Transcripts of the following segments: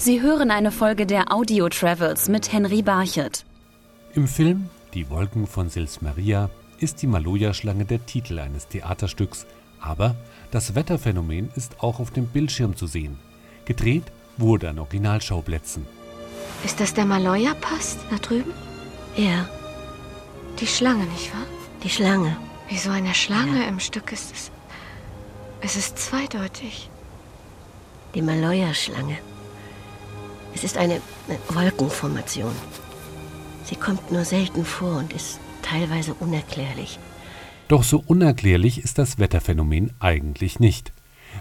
Sie hören eine Folge der Audio Travels mit Henry Barchet. Im Film Die Wolken von Sils Maria ist die Maloja-Schlange der Titel eines Theaterstücks, aber das Wetterphänomen ist auch auf dem Bildschirm zu sehen. Gedreht wurde an Originalschauplätzen. Ist das der Maloja-Pass da drüben? Ja, Die Schlange, nicht wahr? die Schlange. Wie so eine Schlange im Stück ist es. Es ist zweideutig. Die Maloja-Schlange. Es ist eine eine Wolkenformation. Sie kommt nur selten vor und ist teilweise unerklärlich. Doch so unerklärlich ist das Wetterphänomen eigentlich nicht.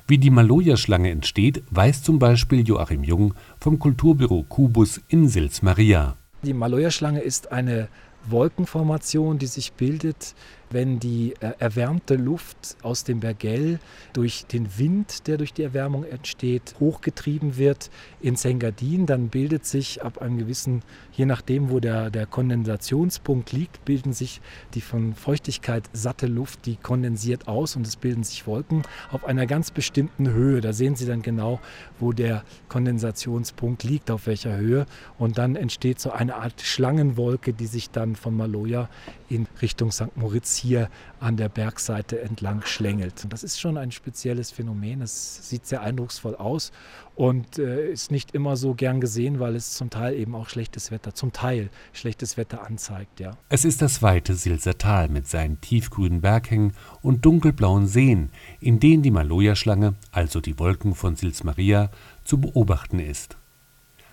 Wie die Maloja-Schlange entsteht, weiß zum Beispiel Joachim Jung vom Kulturbüro Kubus in Sils Maria. Die Maloja-Schlange ist eine Wolkenformation, die sich bildet, wenn die äh, erwärmte Luft aus dem Bergell durch den Wind, der durch die Erwärmung entsteht, hochgetrieben wird ins Engadin. Dann bildet sich ab einem gewissen, je nachdem, wo der, der Kondensationspunkt liegt, bilden sich die von Feuchtigkeit satte Luft, die kondensiert aus und es bilden sich Wolken auf einer ganz bestimmten Höhe. Da sehen Sie dann genau, wo der Kondensationspunkt liegt, auf welcher Höhe. Und dann entsteht so eine Art Schlangenwolke, die sich dann von Maloja in Richtung St. Moritz hier an der Bergseite entlang schlängelt. Und das ist schon ein spezielles Phänomen. Es sieht sehr eindrucksvoll aus und äh, ist nicht immer so gern gesehen, weil es zum Teil eben auch schlechtes Wetter, zum Teil schlechtes Wetter anzeigt. Ja. Es ist das weite Silser Tal mit seinen tiefgrünen Berghängen und dunkelblauen Seen, in denen die Maloja-Schlange, also die Wolken von Sils Maria, zu beobachten ist.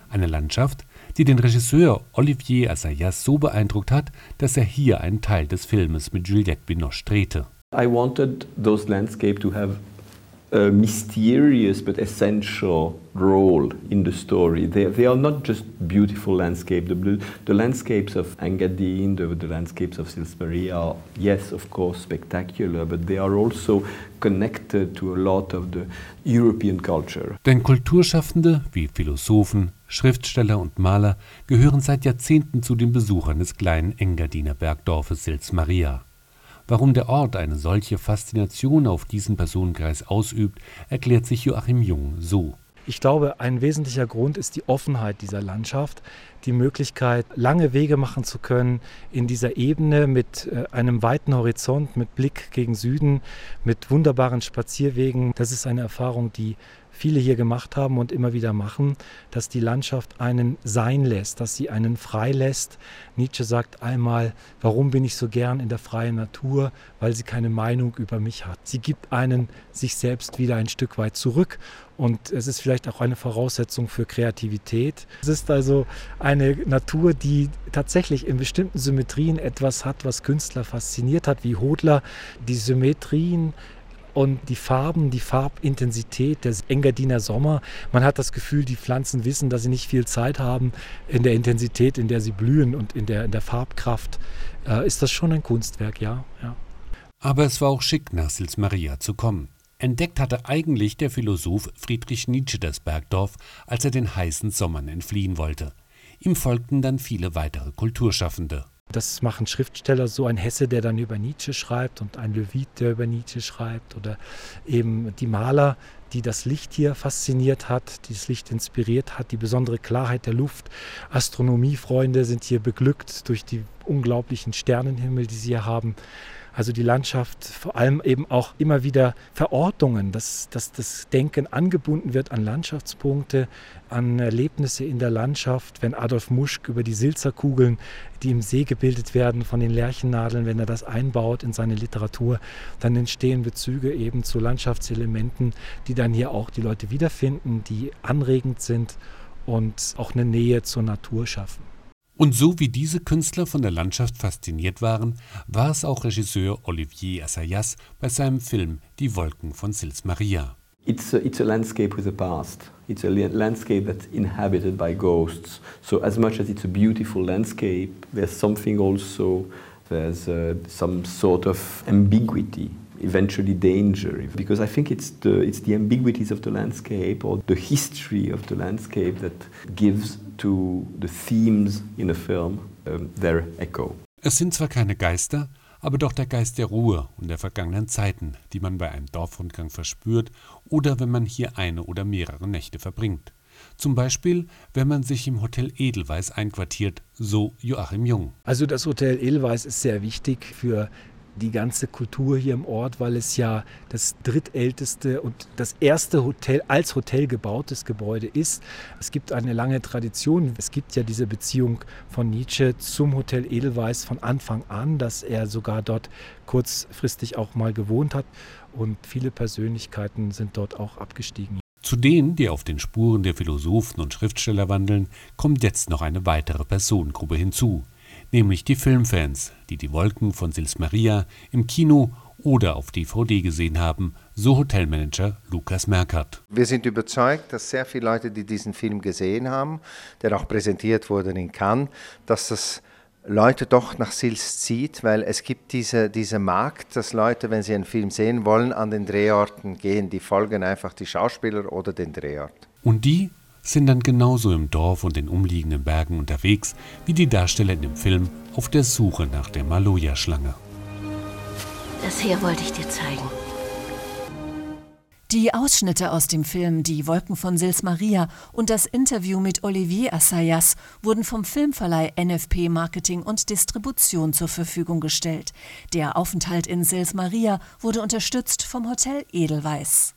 Eine Landschaft, die den Regisseur Olivier Assayas so beeindruckt hat, dass er hier einen Teil des Filmes mit Juliette Binoche drehte. I wanted those landscapes to have a mysterious but essential role in the story. They, they are not just beautiful landscapes. The, the landscapes of Engadine, the, the landscapes of Sils Maria are, yes, of course, spectacular, but they are also connected to a lot of the European culture. Denn Kulturschaffende wie Philosophen, Schriftsteller und Maler gehören seit Jahrzehnten zu den Besuchern des kleinen Engadiner Bergdorfes Sils Maria. Warum der Ort eine solche Faszination auf diesen Personenkreis ausübt, erklärt sich Joachim Jung so. Ich glaube, ein wesentlicher Grund ist die Offenheit dieser Landschaft, die Möglichkeit, lange Wege machen zu können in dieser Ebene mit äh, einem weiten Horizont, mit Blick gegen Süden, mit wunderbaren Spazierwegen. Das ist eine Erfahrung, die viele hier gemacht haben und immer wieder machen, dass die Landschaft einen sein lässt, dass sie einen frei lässt. Nietzsche sagt einmal, warum bin ich so gern in der freien Natur? Weil sie keine Meinung über mich hat. Sie gibt einen sich selbst wieder ein Stück weit zurück und es ist vielleicht auch eine Voraussetzung für Kreativität. Es ist also eine Natur, die tatsächlich in bestimmten Symmetrien etwas hat, was Künstler fasziniert hat, wie Hodler. Die Symmetrien und die Farben, die Farbintensität des Engadiner Sommer. Man hat das Gefühl, die Pflanzen wissen, dass sie nicht viel Zeit haben in der Intensität, in der sie blühen und in der, in der Farbkraft. Äh, ist das schon ein Kunstwerk, ja, ja. Aber es war auch schick, nach Sils Maria zu kommen. Entdeckt hatte eigentlich der Philosoph Friedrich Nietzsche das Bergdorf, als er den heißen Sommern entfliehen wollte. Ihm folgten dann viele weitere Kulturschaffende. Das machen Schriftsteller so, ein Hesse, der dann über Nietzsche schreibt und ein Levit, der über Nietzsche schreibt oder eben die Maler, die das Licht hier fasziniert hat, die das Licht inspiriert hat, die besondere Klarheit der Luft. Astronomiefreunde sind hier beglückt durch die unglaublichen Sternenhimmel, die sie hier haben. Also die Landschaft, vor allem eben auch immer wieder Verortungen, dass, dass das Denken angebunden wird an Landschaftspunkte, an Erlebnisse in der Landschaft. Wenn Adolf Muschk über die Silzerkugeln, die im See gebildet werden von den Lärchennadeln, wenn er das einbaut in seine Literatur, dann entstehen Bezüge eben zu Landschaftselementen, die dann hier auch die Leute wiederfinden, die anregend sind und auch eine Nähe zur Natur schaffen. Und so wie diese Künstler von der Landschaft fasziniert waren, war es auch Regisseur Olivier Assayas bei seinem Film Die Wolken von Sils Maria. It's a, it's a landscape with a past. It's a la- landscape that's inhabited by ghosts. So as much as it's a beautiful landscape, there's something also, there's uh, some sort of ambiguity, eventually danger. Because I think it's the, it's the ambiguities of the landscape or the history of the landscape that gives to the themes in a film um, their echo. Es sind zwar keine Geister, aber doch der Geist der Ruhe und der vergangenen Zeiten, die man bei einem Dorfrundgang verspürt oder wenn man hier eine oder mehrere Nächte verbringt. Zum Beispiel, wenn man sich im Hotel Edelweiss einquartiert, so Joachim Jung. Also das Hotel Edelweiss ist sehr wichtig für die ganze Kultur hier im Ort, weil es ja das drittälteste und das erste Hotel als Hotel gebautes Gebäude ist. Es gibt eine lange Tradition. Es gibt ja diese Beziehung von Nietzsche zum Hotel Edelweiss von Anfang an, dass er sogar dort kurzfristig auch mal gewohnt hat und viele Persönlichkeiten sind dort auch abgestiegen. Zu denen, die auf den Spuren der Philosophen und Schriftsteller wandeln, kommt jetzt noch eine weitere Personengruppe hinzu nämlich die Filmfans, die die Wolken von Sils Maria im Kino oder auf DVD gesehen haben, so Hotelmanager Lukas Merkert. Wir sind überzeugt, dass sehr viele Leute, die diesen Film gesehen haben, der auch präsentiert wurde in Cannes, dass das Leute doch nach Sils zieht, weil es gibt diese, diese Markt, dass Leute, wenn sie einen Film sehen wollen, an den Drehorten gehen. Die folgen einfach die Schauspieler oder den Drehort. Und die sind dann genauso im Dorf und den umliegenden Bergen unterwegs wie die Darsteller in dem Film auf der Suche nach der Maloja-Schlange. Das hier wollte ich dir zeigen. Die Ausschnitte aus dem Film Die Wolken von Sils Maria und das Interview mit Olivier Assayas wurden vom Filmverleih NFP Marketing und Distribution zur Verfügung gestellt. Der Aufenthalt in Sils Maria wurde unterstützt vom Hotel Edelweiss.